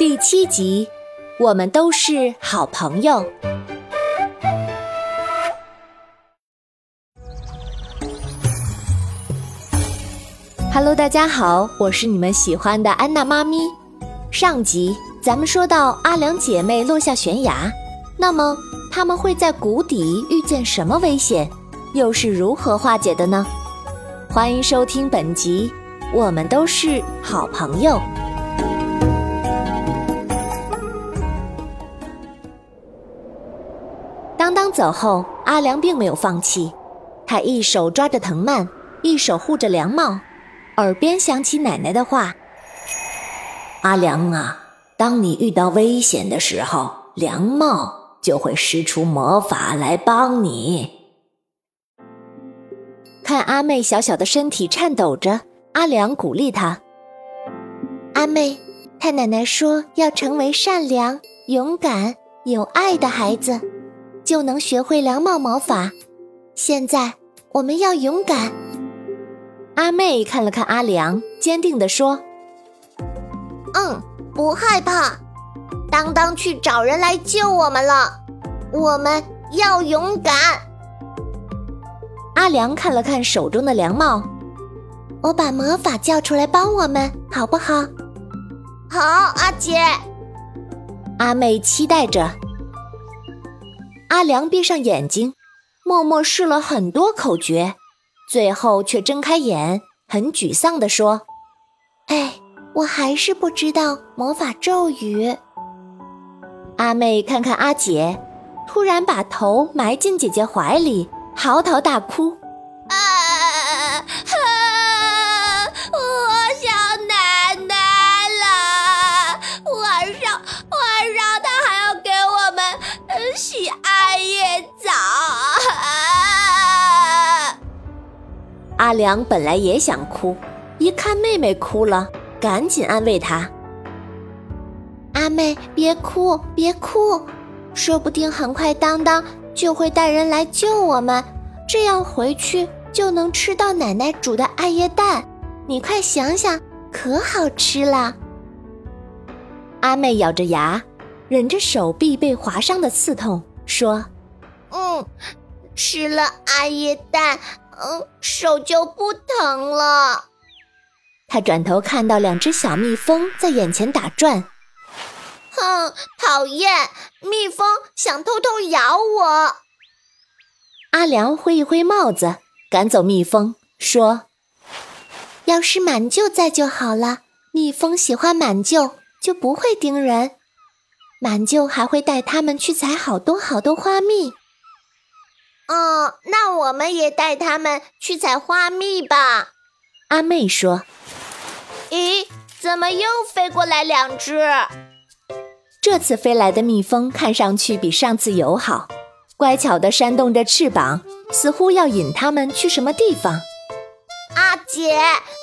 第七集，我们都是好朋友。Hello，大家好，我是你们喜欢的安娜妈咪。上集咱们说到阿良姐妹落下悬崖，那么他们会在谷底遇见什么危险？又是如何化解的呢？欢迎收听本集，我们都是好朋友。当当走后，阿良并没有放弃，他一手抓着藤蔓，一手护着凉帽，耳边响起奶奶的话：“阿良啊，当你遇到危险的时候，凉帽就会施出魔法来帮你。”看阿妹小小的身体颤抖着，阿良鼓励她：“阿妹，太奶奶说要成为善良、勇敢、有爱的孩子，就能学会凉帽魔法。现在我们要勇敢。”阿妹看了看阿良，坚定地说：“嗯，不害怕。当当去找人来救我们了，我们要勇敢。”阿良看了看手中的凉帽，我把魔法叫出来帮我们，好不好？好，阿姐。阿妹期待着。阿良闭上眼睛，默默试了很多口诀，最后却睁开眼，很沮丧地说：“哎，我还是不知道魔法咒语。”阿妹看看阿姐，突然把头埋进姐姐怀里。嚎啕大哭，阿良本来也想哭，一看妹妹哭了，赶紧安慰她：“阿妹，别哭，别哭，说不定很快当当。”就会带人来救我们，这样回去就能吃到奶奶煮的艾叶蛋。你快想想，可好吃了。阿妹咬着牙，忍着手臂被划伤的刺痛，说：“嗯，吃了艾叶蛋，嗯，手就不疼了。”他转头看到两只小蜜蜂在眼前打转。哼，讨厌！蜜蜂想偷偷咬我。阿良挥一挥帽子，赶走蜜蜂，说：“要是满舅在就好了。蜜蜂喜欢满舅，就不会叮人。满舅还会带他们去采好多好多花蜜。哦，那我们也带他们去采花蜜吧。”阿妹说。“咦，怎么又飞过来两只？”这次飞来的蜜蜂看上去比上次友好，乖巧地扇动着翅膀，似乎要引它们去什么地方。阿姐，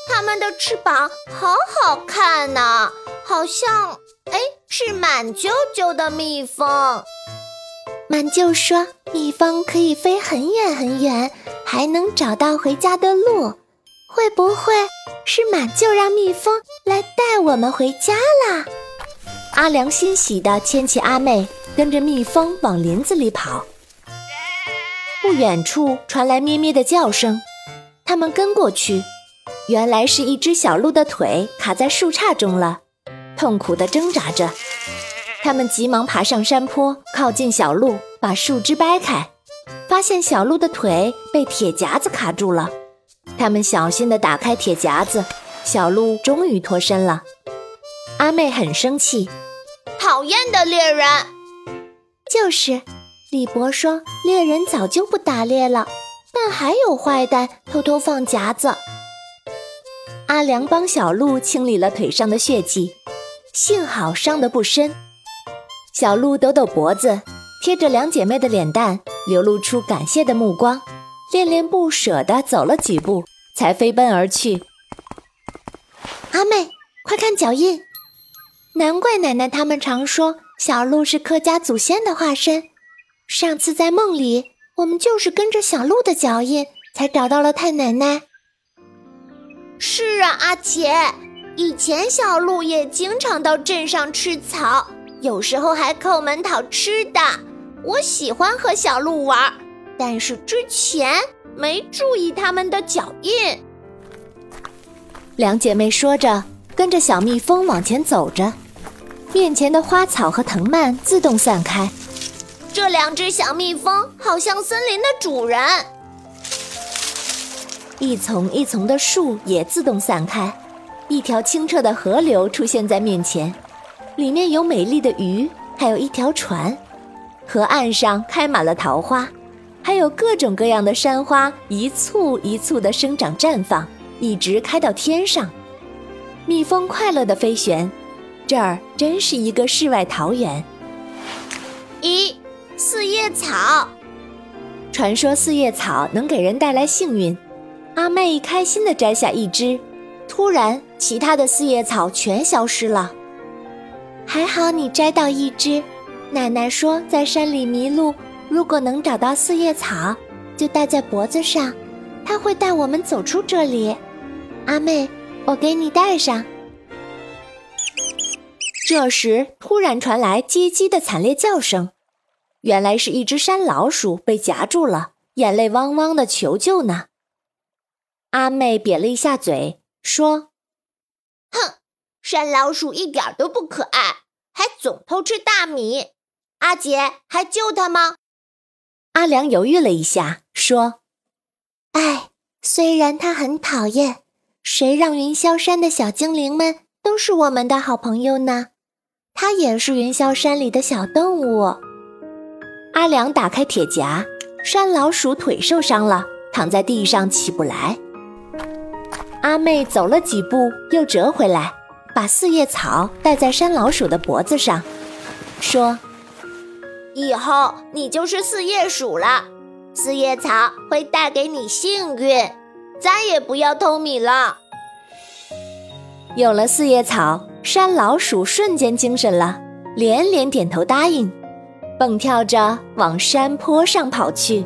它们的翅膀好好看呢，好像哎是满啾啾的蜜蜂。满舅说，蜜蜂可以飞很远很远，还能找到回家的路。会不会是满舅让蜜蜂来带我们回家啦？阿良欣喜地牵起阿妹，跟着蜜蜂往林子里跑。不远处传来咩咩的叫声，他们跟过去，原来是一只小鹿的腿卡在树杈中了，痛苦地挣扎着。他们急忙爬上山坡，靠近小鹿，把树枝掰开，发现小鹿的腿被铁夹子卡住了。他们小心地打开铁夹子，小鹿终于脱身了。阿妹很生气。讨厌的猎人，就是。李博说，猎人早就不打猎了，但还有坏蛋偷偷放夹子。阿良帮小鹿清理了腿上的血迹，幸好伤得不深。小鹿抖抖脖子，贴着两姐妹的脸蛋，流露出感谢的目光，恋恋不舍地走了几步，才飞奔而去。阿妹，快看脚印！难怪奶奶他们常说小鹿是客家祖先的化身。上次在梦里，我们就是跟着小鹿的脚印才找到了太奶奶。是啊，阿姐，以前小鹿也经常到镇上吃草，有时候还叩门讨吃的。我喜欢和小鹿玩，但是之前没注意它们的脚印。两姐妹说着，跟着小蜜蜂往前走着，面前的花草和藤蔓自动散开。这两只小蜜蜂好像森林的主人。一丛一丛的树也自动散开。一条清澈的河流出现在面前，里面有美丽的鱼，还有一条船。河岸上开满了桃花，还有各种各样的山花，一簇一簇的生长绽放，一直开到天上。蜜蜂快乐的飞旋，这儿真是一个世外桃源。咦，四叶草！传说四叶草能给人带来幸运。阿妹开心地摘下一只。突然，其他的四叶草全消失了。还好你摘到一只。奶奶说，在山里迷路，如果能找到四叶草，就戴在脖子上，它会带我们走出这里。阿妹，我给你戴上。这时，突然传来叽叽的惨烈叫声，原来是一只山老鼠被夹住了，眼泪汪汪的求救呢。阿妹瘪了一下嘴。说：“哼，山老鼠一点都不可爱，还总偷吃大米。阿姐还救它吗？”阿良犹豫了一下，说：“哎，虽然他很讨厌，谁让云霄山的小精灵们都是我们的好朋友呢？他也是云霄山里的小动物。”阿良打开铁夹，山老鼠腿受伤了，躺在地上起不来。阿妹走了几步，又折回来，把四叶草戴在山老鼠的脖子上，说：“以后你就是四叶鼠了，四叶草会带给你幸运，再也不要偷米了。”有了四叶草，山老鼠瞬间精神了，连连点头答应，蹦跳着往山坡上跑去。